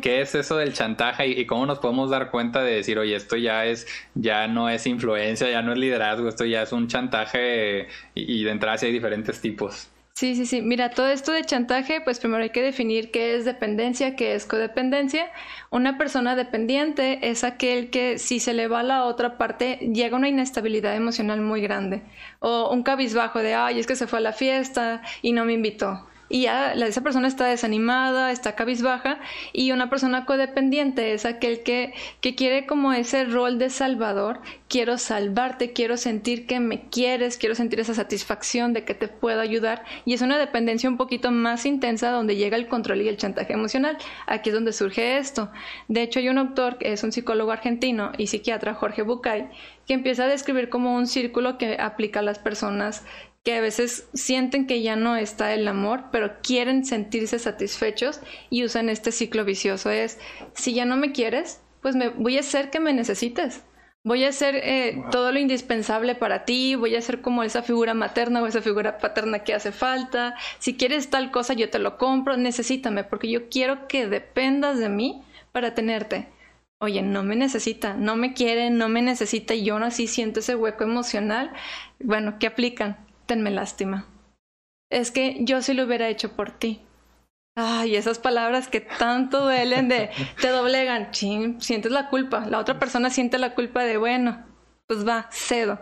¿qué, es eso del chantaje y, cómo nos podemos dar cuenta de decir, oye, esto ya es, ya no es influencia, ya no es liderazgo, esto ya es un chantaje y, y de entrada sí hay diferentes tipos? Sí, sí, sí. Mira, todo esto de chantaje, pues primero hay que definir qué es dependencia, qué es codependencia. Una persona dependiente es aquel que si se le va a la otra parte llega una inestabilidad emocional muy grande. O un cabizbajo de, ay, es que se fue a la fiesta y no me invitó y ya esa persona está desanimada, está cabizbaja y una persona codependiente es aquel que, que quiere como ese rol de salvador, quiero salvarte, quiero sentir que me quieres, quiero sentir esa satisfacción de que te puedo ayudar y es una dependencia un poquito más intensa donde llega el control y el chantaje emocional. Aquí es donde surge esto. De hecho hay un autor que es un psicólogo argentino y psiquiatra, Jorge Bucay, que empieza a describir como un círculo que aplica a las personas que a veces sienten que ya no está el amor, pero quieren sentirse satisfechos y usan este ciclo vicioso. Es, si ya no me quieres, pues me, voy a hacer que me necesites. Voy a hacer eh, todo lo indispensable para ti, voy a ser como esa figura materna o esa figura paterna que hace falta. Si quieres tal cosa, yo te lo compro, necesítame, porque yo quiero que dependas de mí para tenerte. Oye, no me necesita, no me quiere, no me necesita y yo aún así siento ese hueco emocional. Bueno, ¿qué aplican? Tenme lástima. Es que yo sí lo hubiera hecho por ti. Ay, esas palabras que tanto duelen de te doblegan, chin, sientes la culpa. La otra persona siente la culpa de, bueno, pues va, cedo.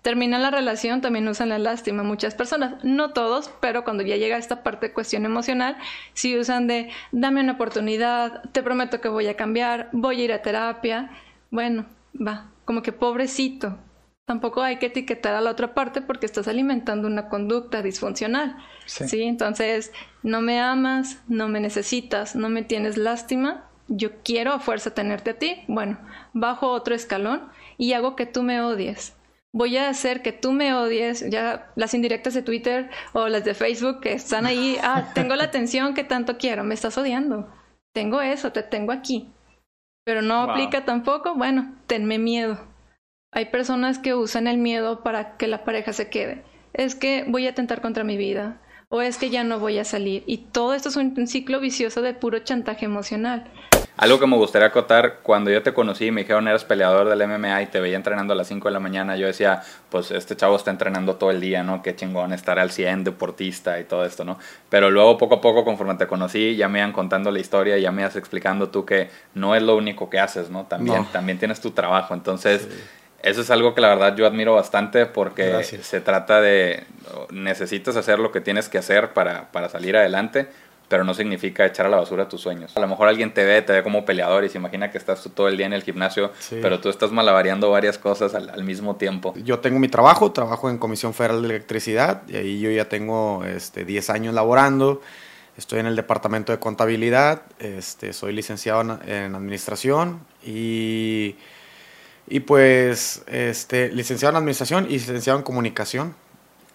Termina la relación, también usan la lástima muchas personas, no todos, pero cuando ya llega esta parte de cuestión emocional, sí usan de dame una oportunidad, te prometo que voy a cambiar, voy a ir a terapia. Bueno, va, como que pobrecito, tampoco hay que etiquetar a la otra parte porque estás alimentando una conducta disfuncional. Sí. Entonces, no me amas, no me necesitas, no me tienes lástima, yo quiero a fuerza tenerte a ti. Bueno, bajo otro escalón y hago que tú me odies. Voy a hacer que tú me odies, ya las indirectas de Twitter o las de Facebook que están ahí, ah, tengo la atención que tanto quiero, me estás odiando. Tengo eso, te tengo aquí. Pero no aplica tampoco, bueno, tenme miedo hay personas que usan el miedo para que la pareja se quede. Es que voy a tentar contra mi vida o es que ya no voy a salir. Y todo esto es un, ciclo vicioso de puro chantaje emocional. Algo que me gustaría acotar, cuando yo te conocí y me dijeron eras peleador del MMA y te veía entrenando a las 5 de la mañana, yo decía, pues este chavo está entrenando todo el día, ¿no? Qué chingón estar al 100, deportista y todo esto, ¿no? Pero luego poco a poco, conforme te conocí, ya me iban contando la historia, ya me ibas explicando tú que no es lo único que haces, ¿no? También, también tienes tu trabajo. Entonces eso es algo que la verdad yo admiro bastante porque se trata de necesitas hacer lo que tienes que hacer para, para, salir adelante, pero no significa echar a la basura tus sueños. A lo mejor alguien te ve, te ve como peleador y se imagina que estás todo el día en el gimnasio, pero tú estás malabareando varias cosas al, mismo tiempo. Yo tengo mi trabajo, trabajo en Comisión Federal de Electricidad y ahí yo ya tengo este, 10 años laborando. Estoy en el departamento de contabilidad, este, soy licenciado en administración y y pues, este, licenciado en administración y licenciado en comunicación.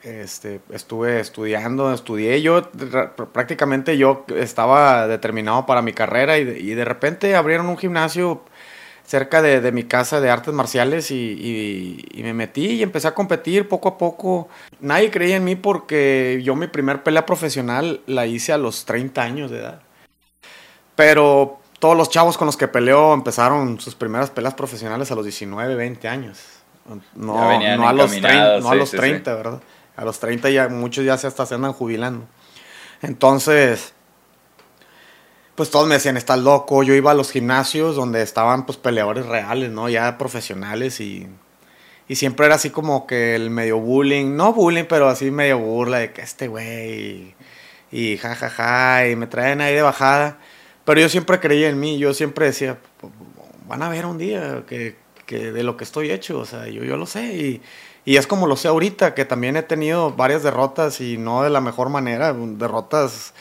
Este, estuve estudiando, estudié yo, prácticamente yo estaba determinado para mi carrera y de, repente abrieron un gimnasio cerca de, de mi casa de artes marciales y, y, me metí y empecé a competir poco a poco. Nadie creía en mí porque yo mi primer pelea profesional la hice a los 30 años de edad. Pero todos los chavos con los que peleó empezaron sus primeras peleas profesionales a los 19, 20 años. No, no a los 30, no a los 30 ¿verdad? A los 30 ya muchos ya se hasta se andan jubilando. Entonces, pues todos me decían, estás loco. Yo iba a los gimnasios donde estaban pues peleadores reales, ¿no? Ya profesionales y, y siempre era así como que el medio bullying, no bullying, pero así medio burla de que este güey y, y jajaja y me traen ahí de bajada. Pero yo siempre creía en mí, yo siempre decía, van a ver un día que, que de lo que estoy hecho, o sea, yo, yo lo sé y, y, es como lo sé ahorita, que también he tenido varias derrotas y no de la mejor manera, derrotas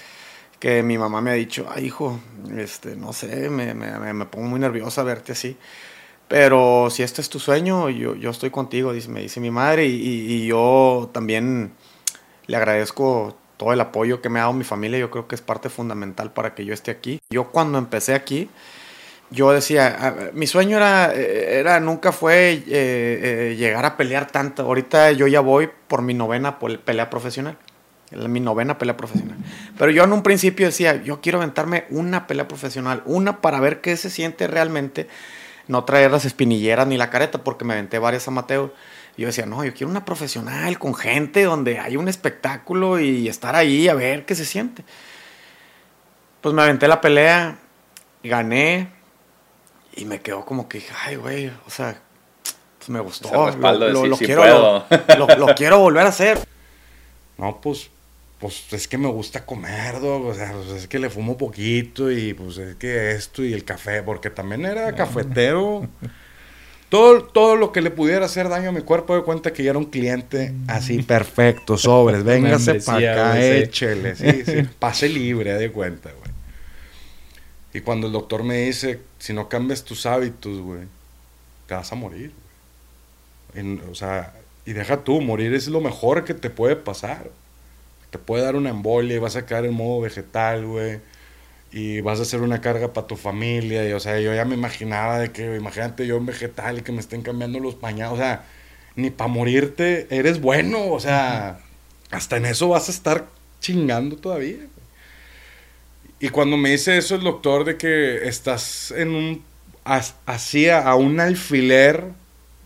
que mi mamá me ha dicho, ay hijo, este, no sé, me, me, me pongo muy nerviosa verte así. Pero si este es tu sueño, yo, yo estoy contigo, dice, me dice mi madre, y, y yo también le agradezco todo el apoyo que me ha dado mi familia, yo creo que es parte fundamental para que yo esté aquí. Yo cuando empecé aquí, yo decía, mi sueño era, eh, era nunca fue eh, eh, llegar a pelear tanto. Ahorita yo ya voy por mi novena pelea profesional. mi novena pelea profesional. Pero yo en un principio decía, yo quiero aventarme una pelea profesional, una para ver qué se siente realmente, no traer las espinilleras ni la careta, porque me aventé varias amateur. Y yo decía, no, yo quiero una profesional con gente donde hay un espectáculo y estar ahí a ver qué se siente. Pues me aventé la pelea, gané y me quedó como que, ay, güey, o sea, pues me gustó. Lo, quiero, lo, quiero volver a hacer. No, pues pues es que me gusta comer, o sea, pues es que le fumo poquito y pues es que esto y el café, porque también era cafetero. todo, todo lo que le pudiera hacer daño a mi cuerpo, de cuenta que ya era un cliente así perfecto, sobres, véngase para acá, échele, sí, sí, pase libre, de cuenta, güey. Y cuando el doctor me dice, si no cambias tus hábitos, güey, te vas a morir, güey. o sea, y deja tú, morir es lo mejor que te puede pasar te puede dar una embolia y vas a caer en modo vegetal, güey. Y vas a hacer una carga para tu familia. Y, o sea, yo ya me imaginaba de que, imagínate yo en vegetal y que me estén cambiando los pañales. O sea, ni para morirte eres bueno. O sea, hasta en eso vas a estar chingando todavía. Y cuando me dice eso el doctor de que estás en un... Así a, un alfiler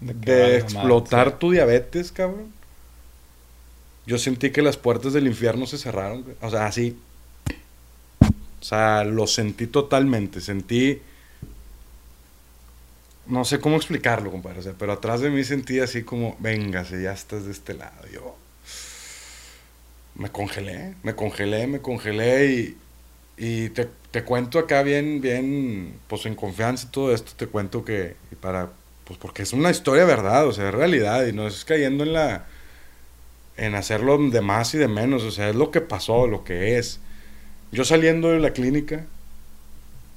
de, explotar tu diabetes, cabrón yo sentí que las puertas del infierno se cerraron. O sea, así. O sea, lo sentí totalmente. Sentí. No sé cómo explicarlo, compadre. pero atrás de mí sentí así como, véngase, ya estás de este lado. Yo. Me congelé, me congelé, me congelé y. Y te, te cuento acá bien, bien, pues en confianza y todo esto, te cuento que, para, pues porque es una historia verdad, o sea, es realidad, y no es cayendo en la, en hacerlo de más y de menos, o sea, es lo que pasó, lo que es. Yo saliendo de la clínica,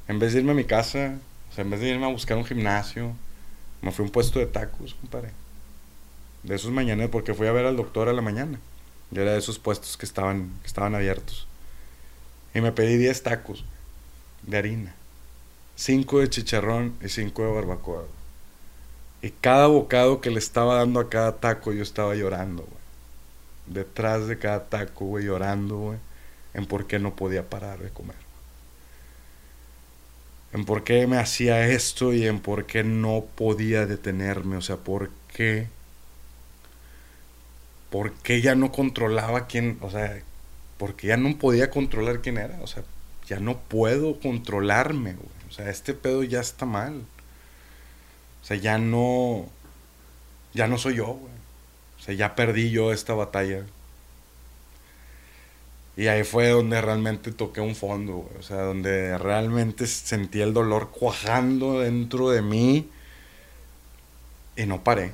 en vez de irme a mi casa, o sea, en vez de irme a buscar un gimnasio, me fui a un puesto de tacos, compadre. De esos mañanas, porque fui a ver al doctor a la mañana. Y era de esos puestos que estaban, estaban abiertos. Y me pedí 10 tacos de harina, 5 de chicharrón y 5 de barbacoa. Y cada bocado que le estaba dando a cada taco, yo estaba llorando, güey detrás de cada taco, güey, llorando, güey, en por qué no podía parar de comer. En por qué me hacía esto y en por qué no podía detenerme, o sea, por qué por qué ya no controlaba quién, o sea, porque ya no podía controlar quién era, o sea, ya no puedo controlarme, güey. O sea, este pedo ya está mal. O sea, ya no ya no soy yo, güey ya perdí yo esta batalla. Y ahí fue donde realmente toqué un fondo, O sea, donde realmente sentí el dolor cuajando dentro de mí. Y no paré.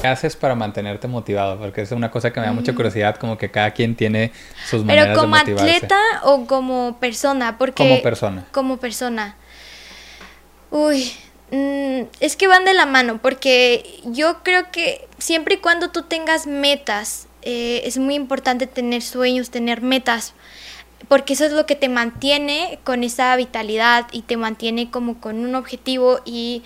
¿Qué haces para mantenerte motivado? Porque es una cosa que me da mucha mm. curiosidad, como que cada quien tiene sus maneras Pero como atleta o como persona, porque... Como persona. Como persona. Uy, Mm, es que van de la mano, porque yo creo que siempre y cuando tú tengas metas, eh, es muy importante tener sueños, tener metas, porque eso es lo que te mantiene con esa vitalidad y te mantiene como con un objetivo y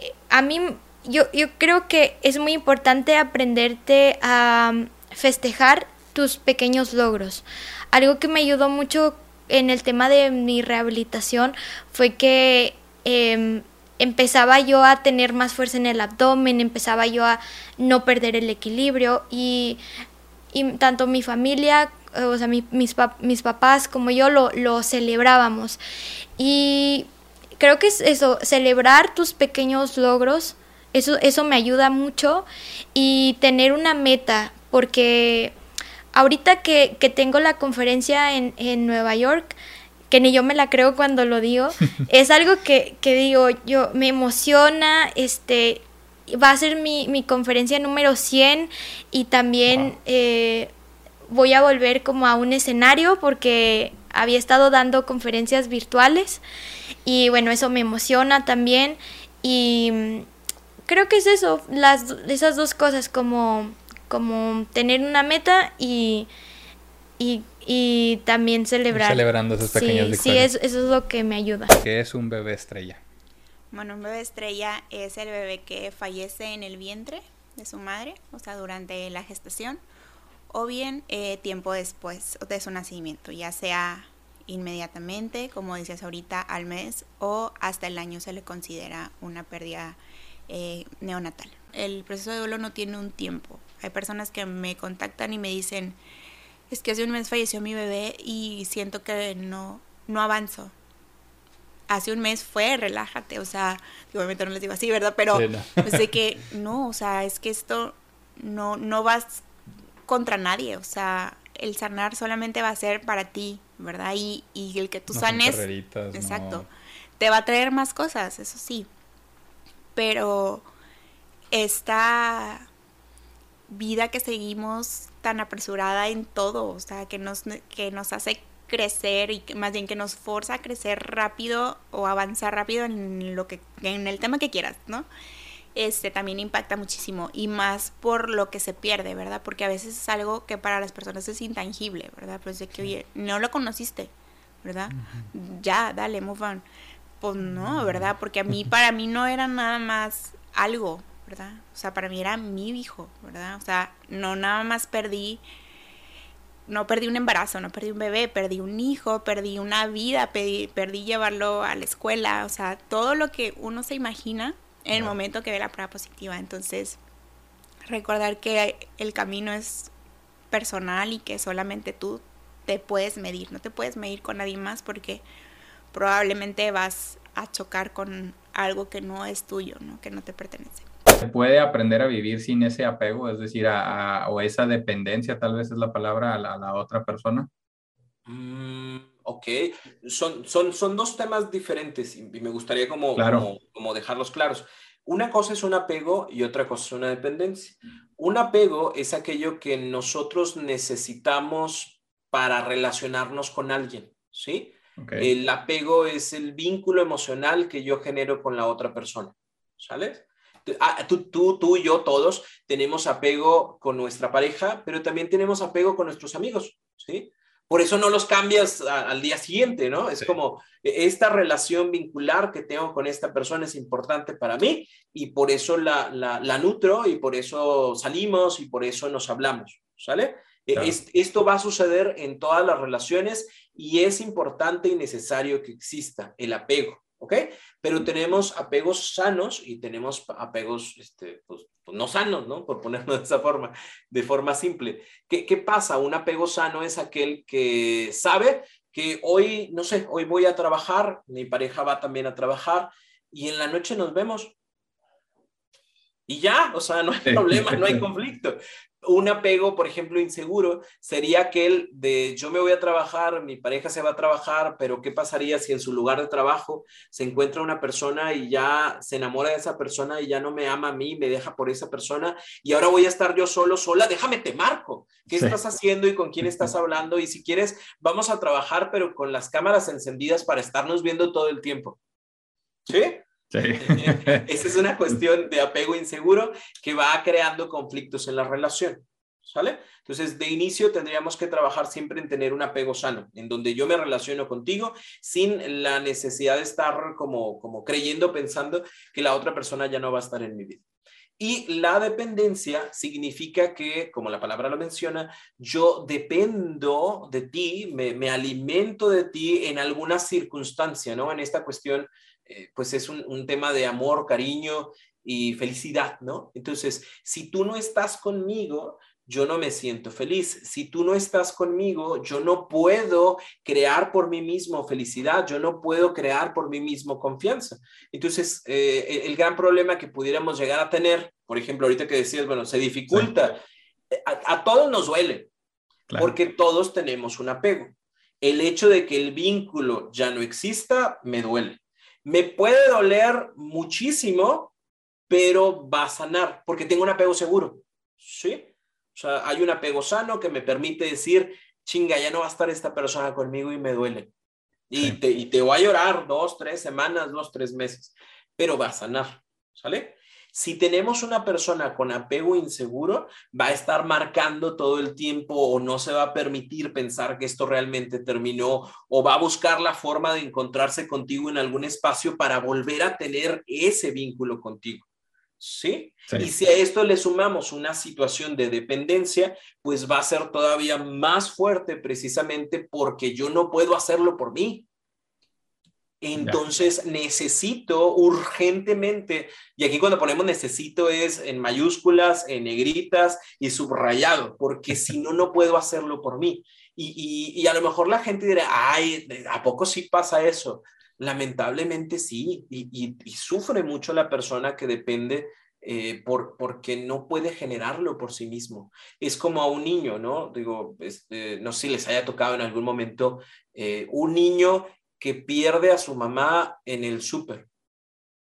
eh, a mí yo, yo creo que es muy importante aprenderte a festejar tus pequeños logros. Algo que me ayudó mucho en el tema de mi rehabilitación fue que em, empezaba yo a tener más fuerza en el abdomen, empezaba yo a no perder el equilibrio y, tanto mi familia, o sea, mis, mis papás como yo lo, lo celebrábamos. Y creo que es eso, celebrar tus pequeños logros, eso, eso me ayuda mucho y tener una meta, porque ahorita que, que tengo la conferencia en, en Nueva York, que ni yo me la creo cuando lo digo, es algo que, que digo, yo me emociona, este, va a ser mi, mi conferencia número 100 y también eh, voy a volver como a un escenario porque había estado dando conferencias virtuales y bueno, eso me emociona también y mm, creo que es eso, las, esas dos cosas como, como tener una meta y, y y también celebrar. Celebrando esos pequeños sí, Sí, eso, es lo que me ayuda. ¿Qué es un bebé estrella? Bueno, un bebé estrella es el bebé que fallece en el vientre de su madre, o sea, durante la gestación, o bien eh, tiempo después de su nacimiento, ya sea inmediatamente, como decías ahorita, al mes o hasta el año se le considera una pérdida eh, neonatal. El proceso de duelo no tiene un tiempo. Hay personas que me contactan y me dicen, es que hace un mes falleció mi bebé y siento que no, no avanzo. Hace un mes fue, relájate, o sea, obviamente no les digo así, ¿verdad? Pero pues de que no, o sea, es que esto no, no vas contra nadie, o sea, el sanar solamente va a ser para ti, ¿verdad? Y, y el que tú sanes, exacto, te va a traer más cosas, eso sí, pero esta vida que seguimos tan apresurada en todo, o sea, que nos, que nos hace crecer y más bien que nos forza a crecer rápido o avanzar rápido en lo que en el tema que quieras, ¿no? Este también impacta muchísimo y más por lo que se pierde, ¿verdad? Porque a veces es algo que para las personas es intangible, ¿verdad? Pues de que, oye, no lo conociste, ¿verdad? Ya, dale, move on. Pues no, ¿verdad? Porque a mí, para mí no era nada más algo, ¿verdad? O sea, para mí era mi hijo, ¿verdad? O sea, no nada más perdí, no perdí un embarazo, no perdí un bebé, perdí un hijo, perdí una vida, perdí, perdí llevarlo a la escuela, o sea, todo lo que uno se imagina en el momento que ve la prueba positiva. Entonces, recordar que el camino es personal y que solamente tú te puedes medir, no te puedes medir con nadie más porque probablemente vas a chocar con algo que no es tuyo, ¿no? que no te pertenece se puede aprender a vivir sin ese apego, es decir, a, o esa dependencia, tal vez es la palabra, a la, otra persona? Mm, ok, son, son, son dos temas diferentes y me gustaría como, como, dejarlos claros. Una cosa es un apego y otra cosa es una dependencia. Un apego es aquello que nosotros necesitamos para relacionarnos con alguien, ¿sí? El apego es el vínculo emocional que yo genero con la otra persona, ¿sale? Ah, tú, tú, tú y yo, todos, tenemos apego con nuestra pareja, pero también tenemos apego con nuestros amigos, ¿sí? Por eso no los cambias al día siguiente, ¿no? Es como e, esta relación vincular que tengo con esta persona es importante para mí y por eso la, la, nutro y por eso salimos y por eso nos hablamos, ¿sale? E, esto va a suceder en todas las relaciones y es importante y necesario que exista el apego. ¿Ok? Pero tenemos apegos sanos y tenemos apegos este, pues, pues, no sanos, ¿no? Por ponerlo de esa forma, de forma simple. ¿Qué, ¿Qué pasa? Un apego sano es aquel que sabe que hoy, no sé, hoy voy a trabajar, mi pareja va también a trabajar y en la noche nos vemos. Y ya, o sea, no hay problema, no hay conflicto un apego, por ejemplo, inseguro sería aquel de yo me voy a trabajar, mi pareja se va a trabajar, pero ¿qué pasaría si en su lugar de trabajo se encuentra una persona y ya se enamora de esa persona y ya no me ama a mí, me deja por esa persona y ahora voy a estar yo solo, sola? Déjame te marco. ¿Qué estás haciendo y con quién estás hablando? Y si quieres, vamos a trabajar, pero con las cámaras encendidas para estarnos viendo todo el tiempo. ¿Sí? Sí. Esa es una cuestión de apego inseguro que va creando conflictos en la relación. ¿Sale? Entonces, de inicio tendríamos que trabajar siempre en tener un apego sano, en donde yo me relaciono contigo sin la necesidad de estar como, como creyendo, pensando que la otra persona ya no va a estar en mi vida. Y la dependencia significa que, como la palabra lo menciona, yo dependo de ti, me, me alimento de ti en alguna circunstancia, ¿no? En esta cuestión eh, pues es un, tema de amor, cariño y felicidad, ¿no? Entonces, si tú no estás conmigo, yo no me siento feliz. Si tú no estás conmigo, yo no puedo crear por mí mismo felicidad, yo no puedo crear por mí mismo confianza. Entonces, eh, el gran problema que pudiéramos llegar a tener, por ejemplo, ahorita que decías, bueno, se dificulta, a, todos nos duele, porque todos tenemos un apego. El hecho de que el vínculo ya no exista, me duele. Me puede doler muchísimo, pero va a sanar porque tengo un apego seguro. ¿Sí? O sea, hay un apego sano que me permite decir, chinga, ya no va a estar esta persona conmigo y me duele. Y, te, y te voy a llorar dos, tres semanas, dos, tres meses, pero va a sanar. ¿Sale? Si tenemos una persona con apego inseguro, va a estar marcando todo el tiempo o no se va a permitir pensar que esto realmente terminó o va a buscar la forma de encontrarse contigo en algún espacio para volver a tener ese vínculo contigo. ¿sí? Y si a esto le sumamos una situación de dependencia, pues va a ser todavía más fuerte precisamente porque yo no puedo hacerlo por mí. Entonces necesito urgentemente, y aquí cuando ponemos necesito es en mayúsculas, en negritas y subrayado, porque si no, no puedo hacerlo por mí. Y, y, a lo mejor la gente dirá, ay, ¿a poco sí pasa eso? Lamentablemente sí, y, y sufre mucho la persona que depende eh, por, porque no puede generarlo por sí mismo. Es como a un niño, ¿no? Digo, este, no sé si les haya tocado en algún momento eh, un niño que pierde a su mamá en el súper.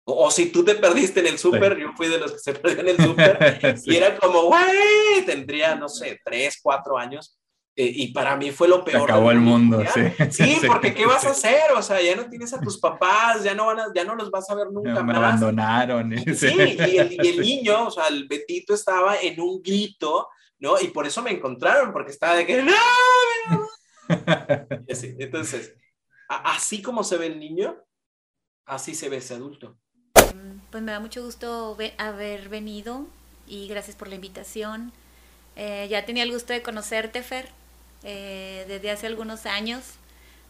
O, si tú te perdiste en el súper, yo fui de los que se perdió en el súper, y era como, güey, tendría, no sé, tres, cuatro años, eh, y para mí fue lo peor. Se acabó el mundo, sí. Sí, porque ¿qué vas a hacer? O sea, ya no tienes a tus papás, ya no, van ya no los vas a ver nunca me abandonaron. Sí, y el, niño, o sea, el Betito estaba en un grito, ¿no? Y por eso me encontraron, porque estaba de que, ¡no! Entonces, así como se ve el niño, así se ve ese adulto. Pues me da mucho gusto haber venido y gracias por la invitación. Eh, ya tenía el gusto de conocerte, Fer. Eh, desde hace algunos años.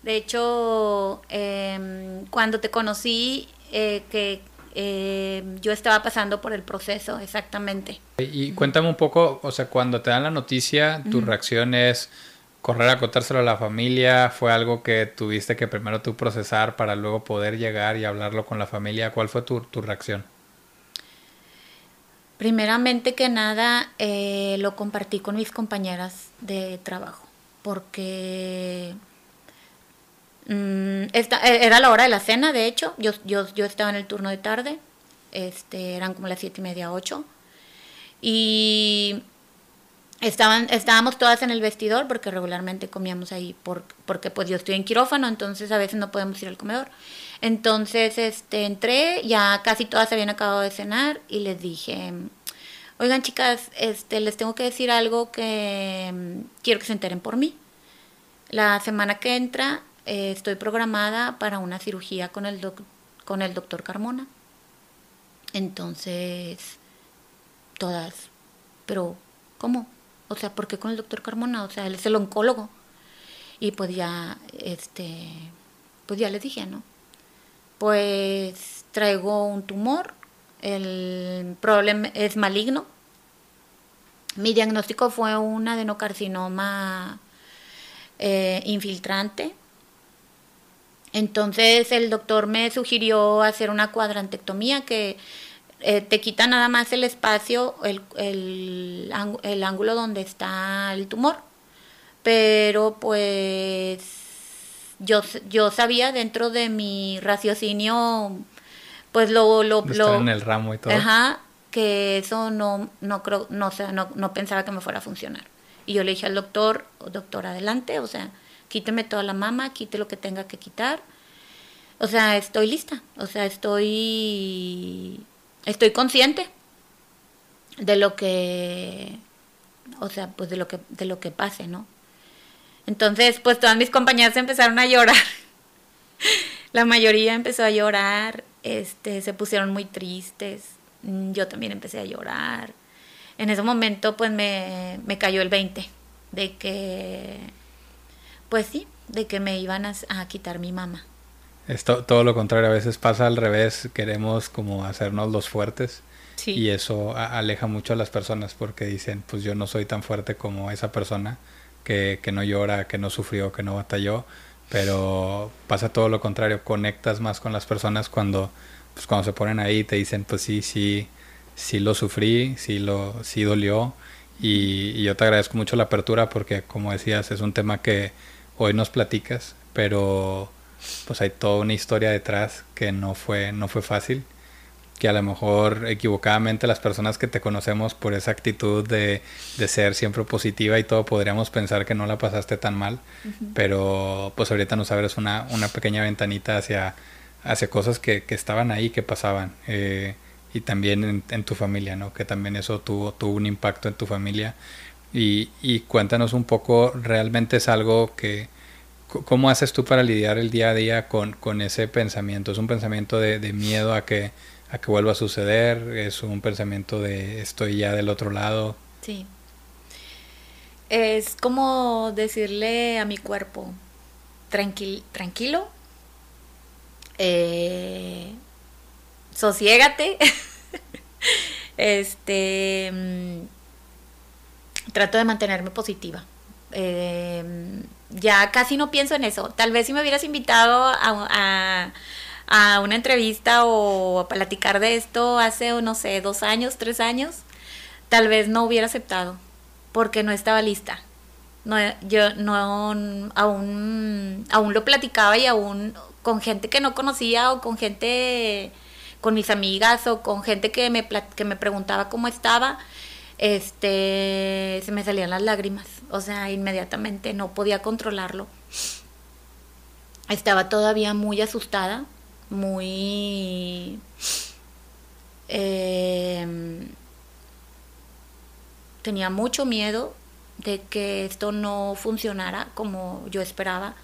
De hecho, em, cuando te conocí, eh, que em, yo estaba pasando por el proceso, exactamente. Y cuéntame un poco, o sea, cuando te dan la noticia, tu reacción es correr a contárselo a la familia, fue algo que tuviste que primero tú procesar para luego poder llegar y hablarlo con la familia. ¿Cuál fue tu, tu reacción? Primeramente que nada, eh, lo compartí con mis compañeras de trabajo porque mm, e, era la hora de la cena, de hecho, yo, yo, yo estaba en el turno de tarde, este, eran como las siete y media, ocho, y estaban, estábamos todas en el vestidor porque regularmente comíamos ahí por, porque pues yo estoy en quirófano, entonces a veces no podemos ir al comedor. Entonces este, entré, ya casi todas habían acabado de cenar y les dije, oigan chicas, este, les tengo que decir algo que mm, quiero que se enteren por mí. La semana que entra eh, estoy programada para una cirugía con el, con el doctor Carmona. Entonces, todas, pero ¿cómo? O sea, ¿por qué con el doctor Carmona? O sea, él es el oncólogo. Y pues ya, este, pues ya les dije, ¿no? Pues traigo un tumor, el problema es maligno. Mi diagnóstico fue un adenocarcinoma eh, infiltrante. Entonces el doctor me sugirió hacer una cuadrantectomía que eh, te quita nada más el espacio, el, el, el, ángulo donde está el tumor. Pero pues yo, yo sabía dentro de mi raciocinio, pues lo... lo, lo en el ramo y todo. Ajá, que eso no, no creo, no, sé, no, no pensaba que me fuera a funcionar. Y yo le dije al doctor, doctor, adelante, o sea, quíteme toda la mama, quite lo que tenga que quitar. O sea, estoy lista, o sea, estoy estoy consciente de lo que o sea, pues de lo que de lo que pase, ¿no? Entonces, pues todas mis compañeras empezaron a llorar. La mayoría empezó a llorar, este se pusieron muy tristes. Yo también empecé a llorar. En ese momento pues me, me cayó el 20 de que pues sí, de que me iban a, a quitar mi mamá. Es todo lo contrario, a veces pasa al revés, queremos como hacernos los fuertes y eso aleja mucho a las personas porque dicen, pues yo no soy tan fuerte como esa persona que, que no llora, que no sufrió, que no batalló, pero pasa todo lo contrario, conectas más con las personas cuando, pues cuando se ponen ahí y te dicen, pues sí, sí, sí lo sufrí, sí, lo, sí dolió y, y yo te agradezco mucho la apertura porque como decías es un tema que hoy nos platicas, pero pues hay toda una historia detrás que no fue, no fue fácil, que a lo mejor equivocadamente las personas que te conocemos por esa actitud de, de ser siempre positiva y todo podríamos pensar que no la pasaste tan mal, pero pues ahorita nos abres una, una pequeña ventanita hacia, hacia cosas que, que estaban ahí, que pasaban. Eh, y también en, en, tu familia, ¿no? Que también eso tuvo, tuvo un impacto en tu familia. Y, y cuéntanos un poco, realmente es algo que, ¿Cómo haces tú para lidiar el día a día con, con ese pensamiento? ¿Es un pensamiento de, de, miedo a que, a que vuelva a suceder, es un pensamiento de estoy ya del otro lado. Sí. Es como decirle a mi cuerpo, tranquil, tranquilo, eh, sosiégate, este, mm, trato de mantenerme positiva. Eh, ya casi no pienso en eso. Tal vez si me hubieras invitado a, a, una entrevista o a platicar de esto hace, no sé, dos años, tres años, tal vez no hubiera aceptado porque no estaba lista. No, yo no aún, aún lo platicaba y aún con gente que no conocía o con gente, con mis amigas o con gente que me, que me preguntaba cómo estaba, este, se me salían las lágrimas. O sea, inmediatamente no podía controlarlo. Estaba todavía muy asustada, muy... Em, tenía mucho miedo de que esto no funcionara como yo esperaba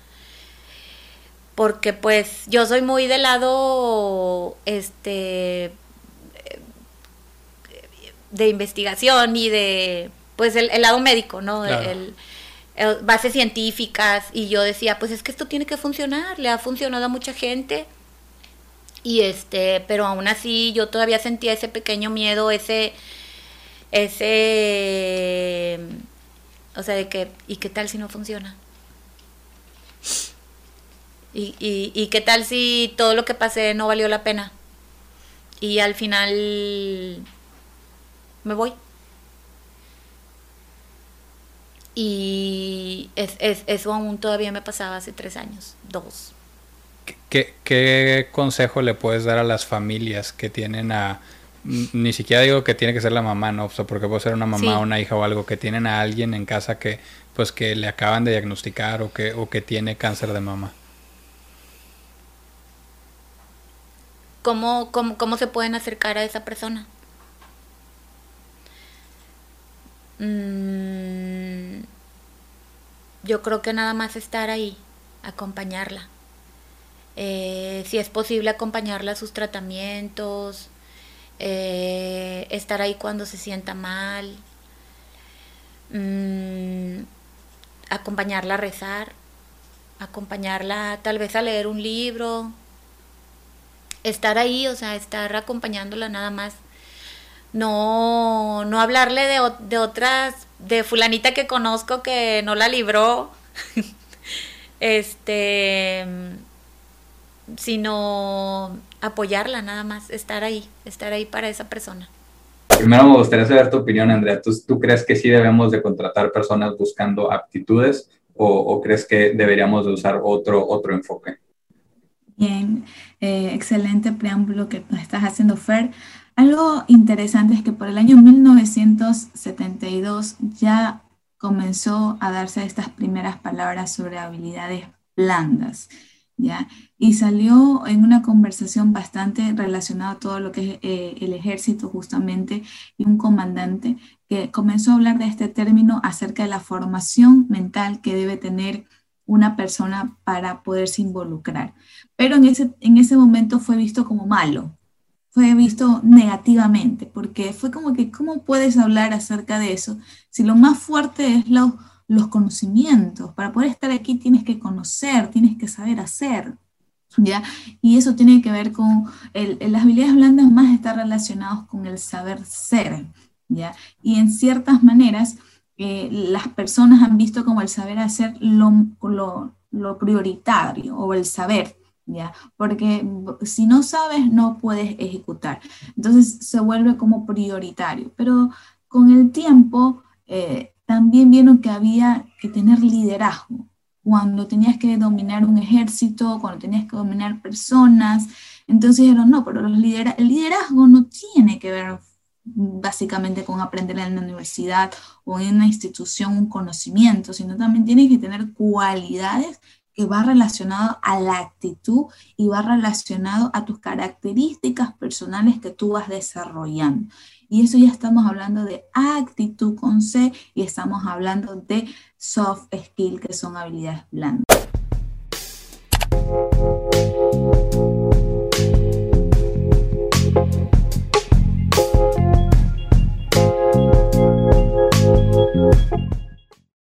porque pues yo soy muy del lado este de investigación y de pues el, lado médico, ¿no? El, bases científicas y yo decía, pues es que esto tiene que funcionar, le ha funcionado a mucha gente. Y este, pero aún así yo todavía sentía ese pequeño miedo, ese ese o sea, de que ¿y qué tal si no funciona? ¿Y, y, y qué tal si todo lo que pasé no valió la pena? Y al final me voy. Y es, eso aún todavía me pasaba hace tres años, dos. ¿Qué, ¿Qué, consejo le puedes dar a las familias que tienen a... Ni siquiera digo que tiene que ser la mamá, ¿no? porque puede ser una mamá, una hija o algo, que tienen a alguien en casa que pues que le acaban de diagnosticar o que, o que tiene cáncer de mama. ¿Cómo, cómo, cómo se pueden acercar a esa persona? Mm, yo creo que nada más estar ahí, acompañarla. Eh, si es posible acompañarla a sus tratamientos, eh, estar ahí cuando se sienta mal, mm, acompañarla a rezar, acompañarla tal vez a leer un libro, estar ahí, o sea, estar acompañándola nada más no, no hablarle de, de otras, de fulanita que conozco que no la libró, este, sino apoyarla nada más, estar ahí, estar ahí para esa persona. Primero me gustaría saber tu opinión, Andrea. ¿Tú, ¿Tú, crees que sí debemos de contratar personas buscando aptitudes o, o crees que deberíamos de usar otro, otro enfoque? Bien, eh, excelente preámbulo que nos estás haciendo, Fer. Algo interesante es que por el año 1972 ya comenzó a darse estas primeras palabras sobre habilidades blandas, ¿ya? Y salió en una conversación bastante relacionada a todo lo que es eh, el ejército justamente y un comandante que comenzó a hablar de este término acerca de la formación mental que debe tener una persona para poderse involucrar. Pero en ese, en ese momento fue visto como malo, fue visto negativamente, porque fue como que, ¿cómo puedes hablar acerca de eso si lo más fuerte es los conocimientos? Para poder estar aquí tienes que conocer, tienes que saber hacer. ¿Ya? Y eso tiene que ver con las habilidades blandas más están relacionados con el saber ser, ¿ya? Y en ciertas maneras, eh, las personas han visto como el saber hacer lo, lo, lo prioritario o el saber, ¿ya? Porque si no sabes, no puedes ejecutar. Entonces se vuelve como prioritario. Pero con el tiempo eh, también vieron que había que tener liderazgo. Cuando tenías que dominar un ejército, cuando tenías que dominar personas, entonces dijeron, no, pero el liderazgo no tiene que ver básicamente con aprender en la universidad o en una institución un conocimiento, sino también tiene que tener cualidades que va relacionado a la actitud y va relacionado a tus características personales que tú vas desarrollando. Y eso ya estamos hablando de actitud con C y estamos hablando de soft skill, que son habilidades blandas.